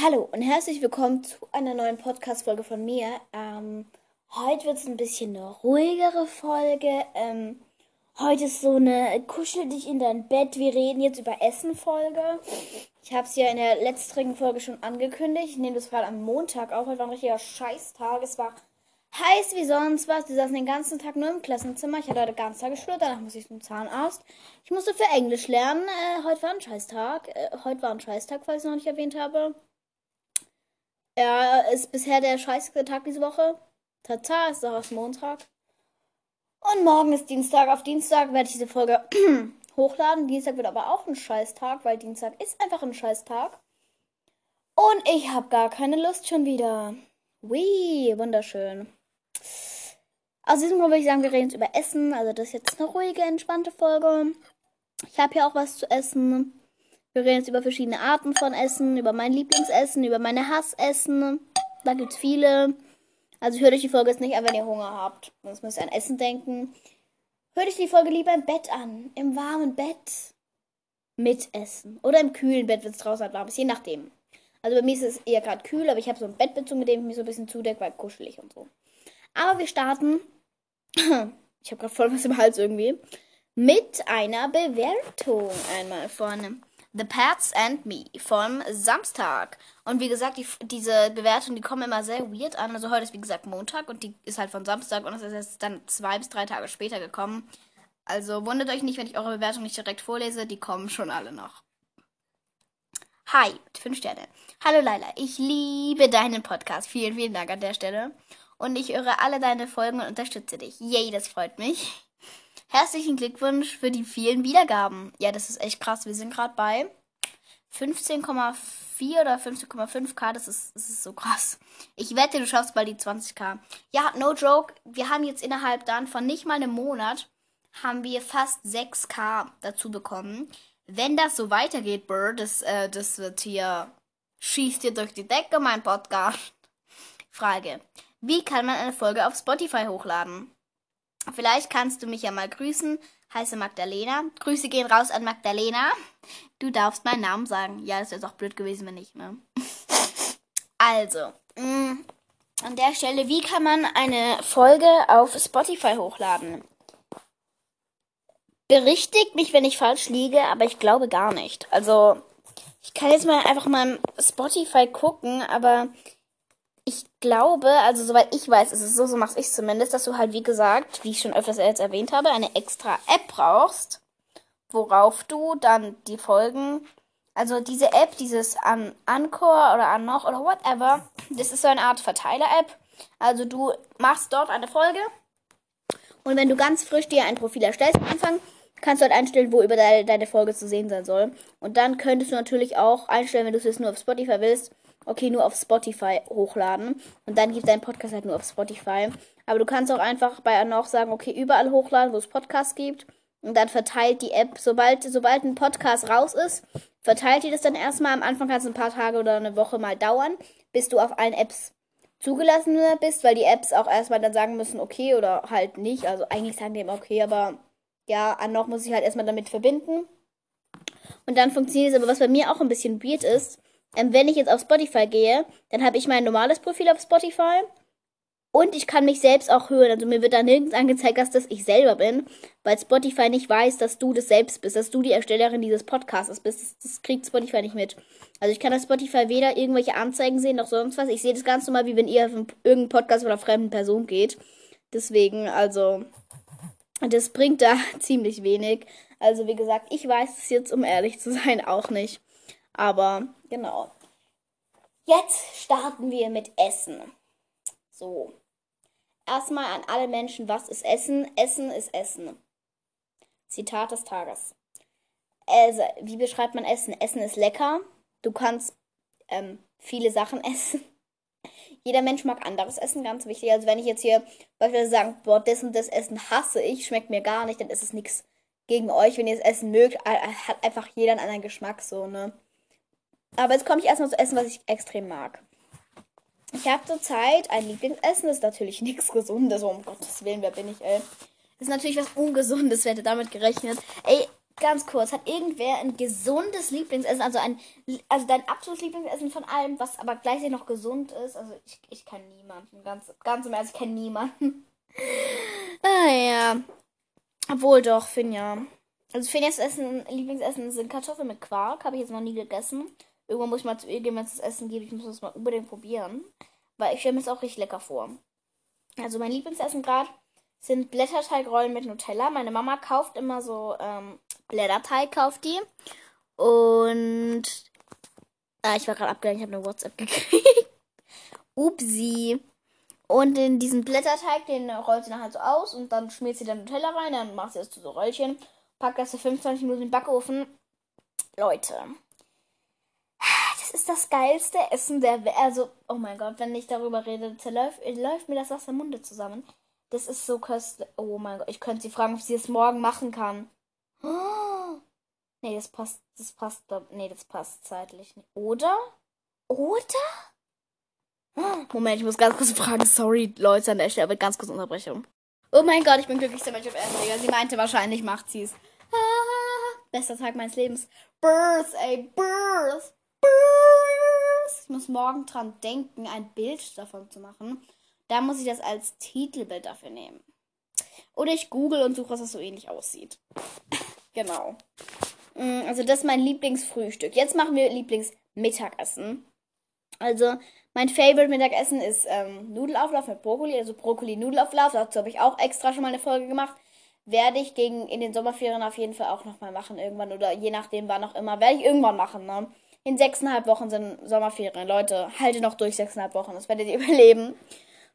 Hallo und herzlich willkommen zu einer neuen Podcast-Folge von mir. Ähm, heute wird es ein bisschen eine ruhigere Folge. Ähm, heute ist so eine Kuschel dich in dein Bett. Wir reden jetzt über Essen-Folge. Ich habe es ja in der letzten Folge schon angekündigt. Ich nehme das gerade am Montag auf. Heute war ein richtiger Scheißtag. Es war heiß wie sonst was. Wir saßen den ganzen Tag nur im Klassenzimmer. Ich hatte heute ganzen Tag geschwört. Danach muss ich zum Zahnarzt. Ich musste für Englisch lernen. Äh, heute war ein Scheißtag. Äh, heute war ein Scheißtag, falls ich noch nicht erwähnt habe. Er ist bisher der scheißigste Tag diese Woche. Tata, ist doch erst Montag. Und morgen ist Dienstag. Auf Dienstag werde ich diese Folge hochladen. Dienstag wird aber auch ein Scheißtag, weil Dienstag ist einfach ein Scheißtag. Und ich habe gar keine Lust schon wieder. Wee, wunderschön. Aus diesem Grund würde ich sagen, wir reden jetzt über Essen. Also das ist jetzt eine ruhige, entspannte Folge. Ich habe hier auch was zu essen. Wir reden jetzt über verschiedene Arten von Essen, über mein Lieblingsessen, über meine Hassessen. Da gibt es viele. Also hört euch die Folge jetzt nicht an, wenn ihr Hunger habt. Sonst müsst ihr an Essen denken. Hört euch die Folge lieber im Bett an. Im warmen Bett. Mit Essen. Oder im kühlen Bett, wenn es draußen halt warm ist. Je nachdem. Also bei mir ist es eher gerade kühl, aber ich habe so ein Bettbezug, mit dem ich mich so ein bisschen zudecke, weil kuschelig und so. Aber wir starten. Ich habe gerade voll was im Hals irgendwie. Mit einer Bewertung einmal vorne. The Pets and Me vom Samstag. Und wie gesagt, die, diese Bewertungen, die kommen immer sehr weird an. Also heute ist wie gesagt Montag und die ist halt von Samstag und es ist jetzt dann zwei bis drei Tage später gekommen. Also wundert euch nicht, wenn ich eure Bewertung nicht direkt vorlese, die kommen schon alle noch. Hi, fünf Sterne. Hallo Laila, ich liebe deinen Podcast. Vielen, vielen Dank an der Stelle. Und ich höre alle deine Folgen und unterstütze dich. Yay, das freut mich. Herzlichen Glückwunsch für die vielen Wiedergaben. Ja, das ist echt krass. Wir sind gerade bei 15,4 oder 15,5k. Das ist, das ist so krass. Ich wette, du schaffst bald die 20k. Ja, no joke. Wir haben jetzt innerhalb dann von nicht mal einem Monat haben wir fast 6k dazu bekommen. Wenn das so weitergeht, Bird, das, äh, das wird hier schießt dir durch die Decke, mein Podcast. Frage. Wie kann man eine Folge auf Spotify hochladen? Vielleicht kannst du mich ja mal grüßen. Heiße Magdalena. Grüße gehen raus an Magdalena. Du darfst meinen Namen sagen. Ja, das wäre doch blöd gewesen, wenn nicht, ne? Also, mh, mm, an der Stelle, wie kann man eine Folge auf Spotify hochladen? Berichtigt mich, wenn ich falsch liege, aber ich glaube gar nicht. Also, ich kann jetzt mal einfach mal Spotify gucken, aber ich glaube, also soweit ich weiß, ist es so, so mache ich zumindest, dass du halt, wie gesagt, wie ich schon öfters jetzt erwähnt habe, eine extra App brauchst, worauf du dann die Folgen, also diese App, dieses an Anchor oder an noch oder whatever, das ist so eine Art Verteiler-App. Also du machst dort eine Folge und wenn du ganz frisch dir ein Profil erstellst am Anfang, kannst du halt einstellen, wo über deine Folge zu sehen sein soll. Und dann könntest du natürlich auch einstellen, wenn du es jetzt nur auf Spotify willst, okay, nur auf Spotify hochladen. Und dann gibt dein Podcast halt nur auf Spotify. Aber du kannst auch einfach bei Anoch sagen, okay, überall hochladen, wo es Podcasts gibt. Und dann verteilt die App, sobald, sobald ein Podcast raus ist, verteilt die das dann erstmal. Am Anfang kann es ein paar Tage oder eine Woche mal dauern, bis du auf allen Apps zugelassen bist, weil die Apps auch erstmal dann sagen müssen, okay oder halt nicht. Also eigentlich sagen die immer okay, aber ja, Anoch muss ich halt erstmal damit verbinden. Und dann funktioniert es aber, was bei mir auch ein bisschen weird ist, ähm, wenn ich jetzt auf Spotify gehe, dann habe ich mein normales Profil auf Spotify und ich kann mich selbst auch hören. Also mir wird da nirgends angezeigt, dass das ich selber bin, weil Spotify nicht weiß, dass du das selbst bist, dass du die Erstellerin dieses Podcasts bist. Das, das kriegt Spotify nicht mit. Also ich kann auf Spotify weder irgendwelche Anzeigen sehen noch sonst was. Ich sehe das ganz normal, wie wenn ihr auf irgendeinen Podcast einer fremden Person geht. Deswegen, also, das bringt da ziemlich wenig. Also wie gesagt, ich weiß es jetzt, um ehrlich zu sein, auch nicht. Aber genau. Jetzt starten wir mit Essen. So. Erstmal an alle Menschen, was ist Essen? Essen ist Essen. Zitat des Tages. Also, wie beschreibt man Essen? Essen ist lecker. Du kannst ähm, viele Sachen essen. Jeder Mensch mag anderes Essen, ganz wichtig. Also wenn ich jetzt hier beispielsweise sagen, boah, das und das Essen hasse ich, schmeckt mir gar nicht, dann ist es nichts gegen euch. Wenn ihr das Essen mögt, hat einfach jeder einen anderen Geschmack so, ne? Aber jetzt komme ich erstmal zu Essen, was ich extrem mag. Ich habe zurzeit ein Lieblingsessen, das ist natürlich nichts Gesundes, oh, um Gottes Willen, wer bin ich, ey. Das ist natürlich was Ungesundes, wer hätte damit gerechnet. Ey, ganz kurz, hat irgendwer ein gesundes Lieblingsessen, also ein, also dein absolutes Lieblingsessen von allem, was aber gleichzeitig noch gesund ist? Also ich, ich kenne niemanden, ganz, ganz im Ernst, ich kenne niemanden. ah ja. Obwohl doch, Finja. Also Finjas Essen, Lieblingsessen sind Kartoffeln mit Quark, habe ich jetzt noch nie gegessen. Irgendwann muss ich mal zu ihr gehen, wenn es das Essen gibt. Ich muss das mal unbedingt probieren. Weil ich stelle mir es auch richtig lecker vor. Also mein Lieblingsessen gerade sind Blätterteigrollen mit Nutella. Meine Mama kauft immer so ähm, Blätterteig, kauft die. Und ah, ich war gerade abgelenkt, ich habe eine WhatsApp gekriegt. Upsi. Und in diesen Blätterteig, den rollt sie dann halt so aus und dann schmiert sie dann Nutella rein, dann macht sie das zu so Röllchen, packt das für 25 Minuten in den Backofen. Leute, das ist das geilste Essen der Welt. Also, oh mein Gott, wenn ich darüber rede, läuft, läuft mir das aus dem Munde zusammen. Das ist so köstlich. Oh mein Gott, ich könnte sie fragen, ob sie es morgen machen kann. Oh. Nee, das passt, das passt, nee, das passt zeitlich nicht. Oder? Oder? Moment, ich muss ganz kurz fragen. Sorry, Leute, an der Stelle, aber ganz kurz Unterbrechung. Oh mein Gott, ich bin glücklichster Mensch auf Erden, Digga. Sie meinte wahrscheinlich, macht sie's. Ah, bester Tag meines Lebens. Birth, ey, Birth. Muss morgen dran denken, ein Bild davon zu machen. Da muss ich das als Titelbild dafür nehmen. Oder ich google und suche, was das so ähnlich aussieht. genau. Mm, also das ist mein Lieblingsfrühstück. Jetzt machen wir Lieblingsmittagessen. Also mein Favorite Mittagessen ist ähm, Nudelauflauf mit Brokkoli, also Brokkoli-Nudelauflauf. Dazu habe ich auch extra schon mal eine Folge gemacht. Werde ich gegen in den Sommerferien auf jeden Fall auch nochmal machen irgendwann oder je nachdem wann auch immer. Werde ich irgendwann machen, ne? In sechseinhalb Wochen sind Sommerferien. Leute, halte noch durch sechseinhalb Wochen. Das werdet ihr überleben.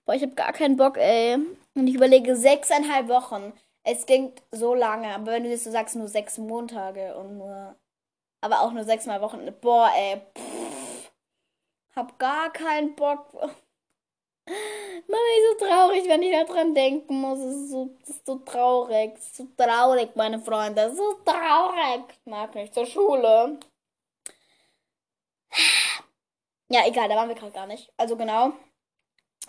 Boah, ich habe gar keinen Bock, ey. Und ich überlege sechseinhalb Wochen. Es klingt so lange, aber wenn du jetzt so sagst, nur sechs Montage und nur. Aber auch nur sechsmal Wochen. Boah, ey. Pff, hab gar keinen Bock. Mach mich so traurig, wenn ich daran denken muss. Es ist so, das ist so traurig. Es ist so traurig, meine Freunde. Es ist so traurig. Ich mag nicht zur Schule. Ja, egal, da waren wir gerade gar nicht. Also genau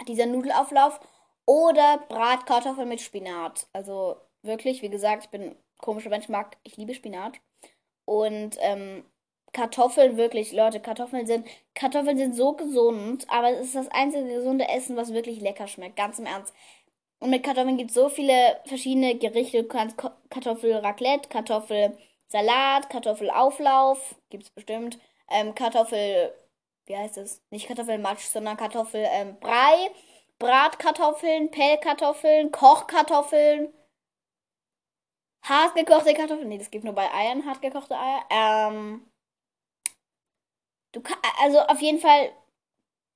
dieser Nudelauflauf oder Bratkartoffeln mit Spinat. Also wirklich, wie gesagt, ich bin ein komischer Mensch, mag, ich liebe Spinat. Und ähm, Kartoffeln, wirklich, Leute, Kartoffeln sind, Kartoffeln sind so gesund, aber es ist das einzige gesunde Essen, was wirklich lecker schmeckt, ganz im Ernst. Und mit Kartoffeln gibt es so viele verschiedene Gerichte. Du kannst Kartoffelraclette, Kartoffelsalat, Kartoffelauflauf, gibt es bestimmt. Ähm, Kartoffel wie heißt es? Nicht Kartoffelmatsch, sondern Kartoffelbrei, ähm, Bratkartoffeln, Pellkartoffeln, Kochkartoffeln, hartgekochte Kartoffeln. Nee, das gibt nur bei Eiern hartgekochte Eier. Ähm, du kann, also auf jeden Fall,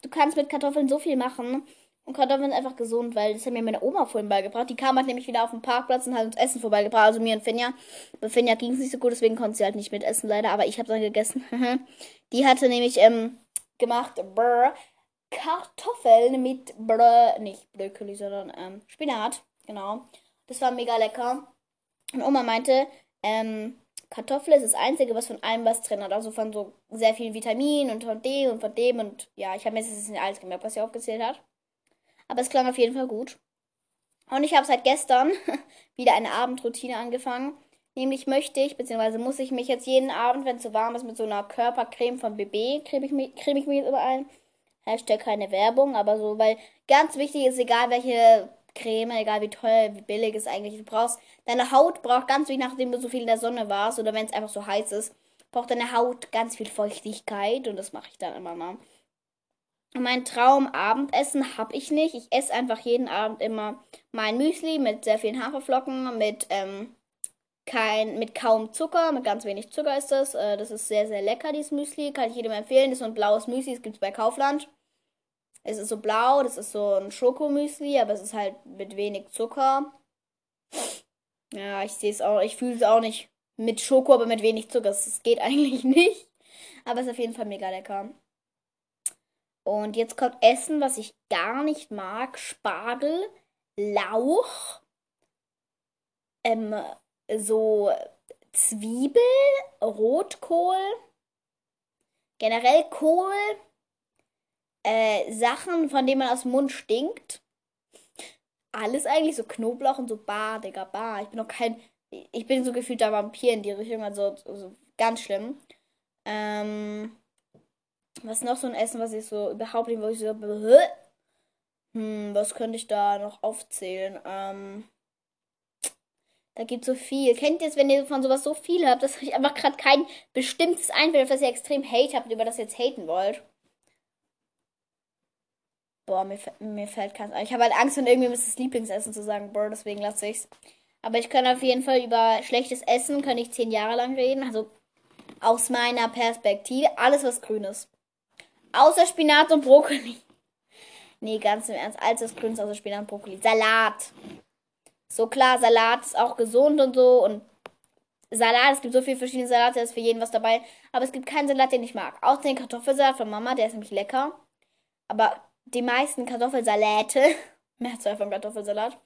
du kannst mit Kartoffeln so viel machen. Und Kartoffeln sind einfach gesund, weil das hat mir meine Oma vorhin beigebracht. Die kam halt nämlich wieder auf den Parkplatz und hat uns Essen vorbeigebracht. Also mir und Finja. Bei Finja ging es nicht so gut, deswegen konnte sie halt nicht mitessen, leider. Aber ich habe dann gegessen. die hatte nämlich ähm, gemacht. Brr, Kartoffeln mit Brr, nicht Brokkoli, sondern ähm, Spinat. Genau. Das war mega lecker. Und Oma meinte, ähm, Kartoffel ist das Einzige, was von allem was drin hat. Also von so sehr vielen Vitaminen und von dem und von dem. Und ja, ich habe mir jetzt nicht alles gemerkt, was sie aufgezählt hat. Aber es klang auf jeden Fall gut. Und ich habe seit gestern wieder eine Abendroutine angefangen. Nämlich möchte ich, beziehungsweise muss ich mich jetzt jeden Abend, wenn es so warm ist, mit so einer Körpercreme von BB, creme ich, mich, creme ich mich jetzt überall. Hashtag keine Werbung, aber so, weil ganz wichtig ist, egal welche Creme, egal wie teuer, wie billig es eigentlich du brauchst. Deine Haut braucht ganz wichtig, nachdem du so viel in der Sonne warst oder wenn es einfach so heiß ist, braucht deine Haut ganz viel Feuchtigkeit und das mache ich dann immer mal. Und mein Traumabendessen habe ich nicht. Ich esse einfach jeden Abend immer mein Müsli mit sehr vielen Haferflocken, mit ähm, kein, mit kaum Zucker, mit ganz wenig Zucker ist das. Äh, das ist sehr, sehr lecker, dieses Müsli. Kann ich jedem empfehlen. Das ist so ein blaues Müsli, das gibt es bei Kaufland. Es ist so blau, das ist so ein Schokomüsli, aber es ist halt mit wenig Zucker. Ja, ich sehe es auch, ich fühle es auch nicht mit Schoko, aber mit wenig Zucker. Das geht eigentlich nicht. Aber es ist auf jeden Fall mega lecker. Und jetzt kommt Essen, was ich gar nicht mag. Spargel, Lauch, ähm, so Zwiebel, Rotkohl, generell Kohl, äh, Sachen, von denen man aus dem Mund stinkt. Alles eigentlich so Knoblauch und so Bar, Digga, Bar. Ich bin noch kein Ich bin so gefühlt der Vampir in die Richtung, also, also ganz schlimm. Ähm, was noch so ein Essen, was ich so überhaupt nicht, wo ich so, hm, was könnte ich da noch aufzählen? Ähm, da gibt so viel. Kennt ihr es, wenn ihr von sowas so viel habt, dass euch einfach gerade kein bestimmtes einfällt, auf das ihr extrem Hate habt, über das ihr jetzt haten wollt? Boah, mir, mir fällt keins ein. Ich habe halt Angst, von irgendwie das Lieblingsessen zu sagen, boah, deswegen lasse ich's. Aber ich kann auf jeden Fall über schlechtes Essen, kann ich zehn Jahre lang reden. Also aus meiner Perspektive, alles was grün ist. Außer Spinat und Brokkoli. Nee, ganz im Ernst, alles was grün ist außer Spinat und Brokkoli. Salat. So klar, Salat ist auch gesund und so und Salat, es gibt so viele verschiedene Salate, da ist für jeden was dabei. Aber es gibt keinen Salat, den ich mag. Auch den Kartoffelsalat von Mama, der ist nämlich lecker. Aber die meisten Kartoffelsalate, Mehrzahl von Kartoffelsalat,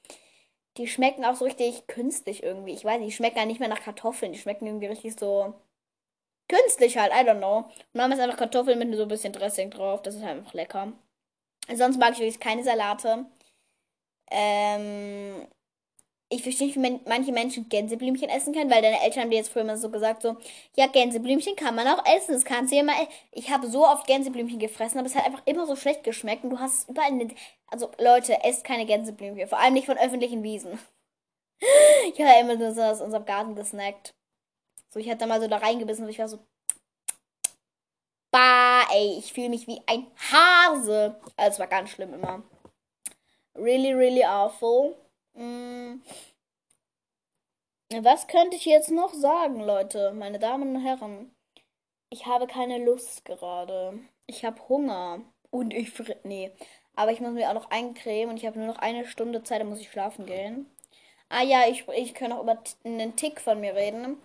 die schmecken auch so richtig künstlich irgendwie. Ich weiß die schmecken ja nicht mehr nach Kartoffeln. Die schmecken irgendwie richtig so künstlich halt, I don't know. Und Mama ist einfach Kartoffeln mit so ein bisschen Dressing drauf. Das ist halt einfach lecker. Sonst mag ich wirklich keine Salate. Ähm, ich verstehe nicht, wie manche Menschen Gänseblümchen essen können, weil deine Eltern haben dir jetzt früher immer so gesagt, so, ja, Gänseblümchen kann man auch essen, das kannst du ja mal. Ich habe so oft Gänseblümchen gefressen, aber es hat einfach immer so schlecht geschmeckt und du hast überall eine, also Leute, esst keine Gänseblümchen, vor allem nicht von öffentlichen Wiesen. Ich habe immer nur so aus unserem Garten gesnackt. So, ich hatte mal so da reingebissen und ich war so, bah, ey, ich fühle mich wie ein Hase. Also, es war ganz schlimm immer. Really, really awful. Mm. Was könnte ich jetzt noch sagen, Leute, meine Damen und Herren? Ich habe keine Lust gerade. Ich habe Hunger. Und ich fritt. Nee. Aber ich muss mir auch noch eincremen und ich habe nur noch eine Stunde Zeit, dann muss ich schlafen gehen. Ah ja, ich, ich kann auch über einen Tick von mir reden.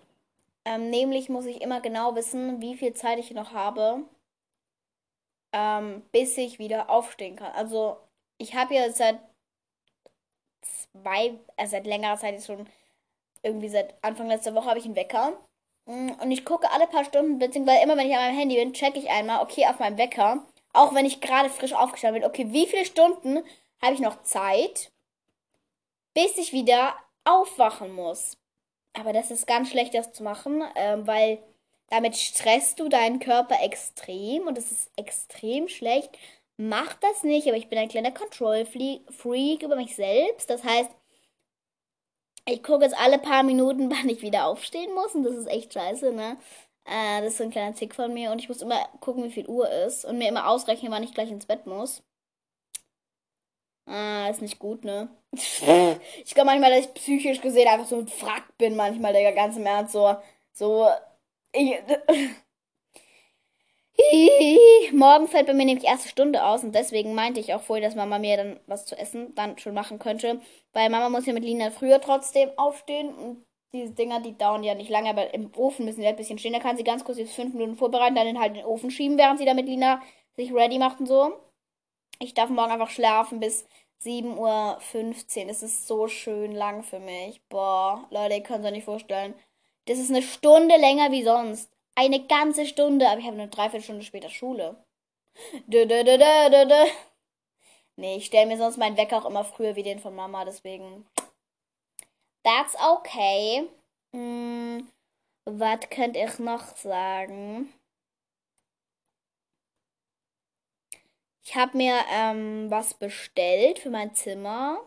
Ähm, nämlich muss ich immer genau wissen, wie viel Zeit ich noch habe, ähm, bis ich wieder aufstehen kann. Also ich habe ja seit zwei, also seit längerer Zeit ist schon irgendwie seit Anfang letzter Woche habe ich einen Wecker. Mm, und ich gucke alle paar Stunden, beziehungsweise immer wenn ich an meinem Handy bin, checke ich einmal, okay, auf meinem Wecker, auch wenn ich gerade frisch aufgestanden bin, okay, wie viele Stunden habe ich noch Zeit, bis ich wieder aufwachen muss. Aber das ist ganz schlecht, das zu machen, äh, weil damit stresst du deinen Körper extrem und das ist extrem schlecht mach das nicht, aber ich bin ein kleiner Control-Freak über mich selbst. Das heißt, ich gucke jetzt alle paar Minuten, wann ich wieder aufstehen muss und das ist echt scheiße, ne? Äh, das ist so ein kleiner Tick von mir und ich muss immer gucken, wie viel Uhr ist und mir immer ausrechnen, wann ich gleich ins Bett muss. Ah, ist nicht gut, ne? ich glaube manchmal, dass ich psychisch gesehen einfach so ein Frack bin, manchmal, der ganze März so, so, ich, Morgen fällt bei mir nämlich erste Stunde aus und deswegen meinte ich auch vorher, dass Mama mir dann was zu essen dann schon machen könnte. Weil Mama muss ja mit Lina früher trotzdem aufstehen und diese Dinger, die dauern ja nicht lange, aber im Ofen müssen sie halt ein bisschen stehen. Da kann sie ganz kurz jetzt fünf Minuten vorbereiten, dann halt in den Ofen schieben, während sie da mit Lina sich ready macht und so. Ich darf morgen einfach schlafen bis 7.15 Uhr. Es ist so schön lang für mich. Boah, Leute, ihr könnt es euch nicht vorstellen. Das ist eine Stunde länger wie sonst. Eine ganze Stunde, aber ich habe eine Dreiviertelstunde später Schule. Dö, dö, dö, dö, dö, dö. Nee, ich stelle mir sonst meinen Wecker auch immer früher wie den von Mama, deswegen. That's okay. Hm, was könnte ich noch sagen? Ich habe mir ähm, was bestellt für mein Zimmer.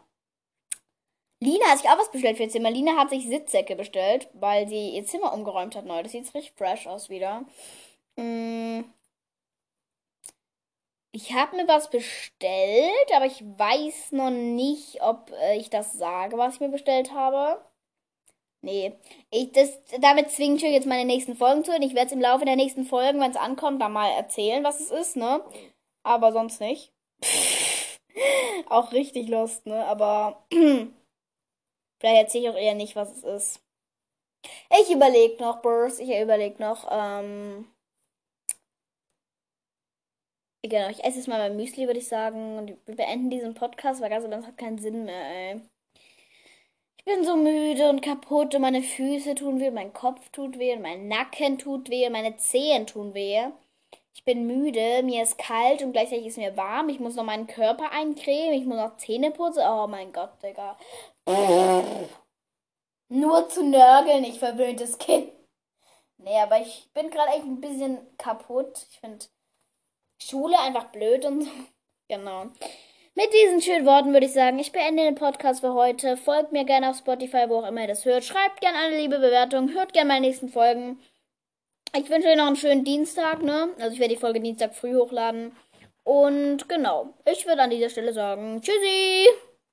Lina hat sich auch was bestellt für ihr Zimmer. Lina hat sich Sitzsäcke bestellt, weil sie ihr Zimmer umgeräumt hat neu. Das sieht richtig fresh aus wieder. Mm. Ich habe mir was bestellt, aber ich weiß noch nicht, ob äh, ich das sage, was ich mir bestellt habe. Nee, ich, das, damit zwinge ich euch jetzt meine nächsten Folgen zu. Und ich werde es im Laufe der nächsten Folgen, wenn es ankommt, dann mal erzählen, was es ist, ne? Aber sonst nicht. auch richtig lost, ne? Aber Vielleicht erzähle ich auch eher nicht, was es ist. Ich überlege noch, Burrs. Ich überlege noch. Ähm genau, ich esse jetzt mal mein Müsli, würde ich sagen. Und wir beenden diesen Podcast, weil ganz das hat keinen Sinn mehr, ey. Ich bin so müde und kaputt und meine Füße tun weh, mein Kopf tut weh mein Nacken tut weh meine Zehen tun weh. Ich bin müde, mir ist kalt und gleichzeitig ist mir warm. Ich muss noch meinen Körper eincremen, ich muss noch Zähne putzen. Oh mein Gott, Digga. Nur zu nörgeln, ich verwöhntes Kind. Nee, aber ich bin gerade echt ein bisschen kaputt. Ich finde Schule einfach blöd und so. Genau. Mit diesen schönen Worten würde ich sagen, ich beende den Podcast für heute. Folgt mir gerne auf Spotify, wo auch immer ihr das hört. Schreibt gerne eine liebe Bewertung. Hört gerne meine nächsten Folgen. Ich wünsche euch noch einen schönen Dienstag, ne? Also ich werde die Folge Dienstag früh hochladen. Und genau, ich würde an dieser Stelle sagen, tschüssi!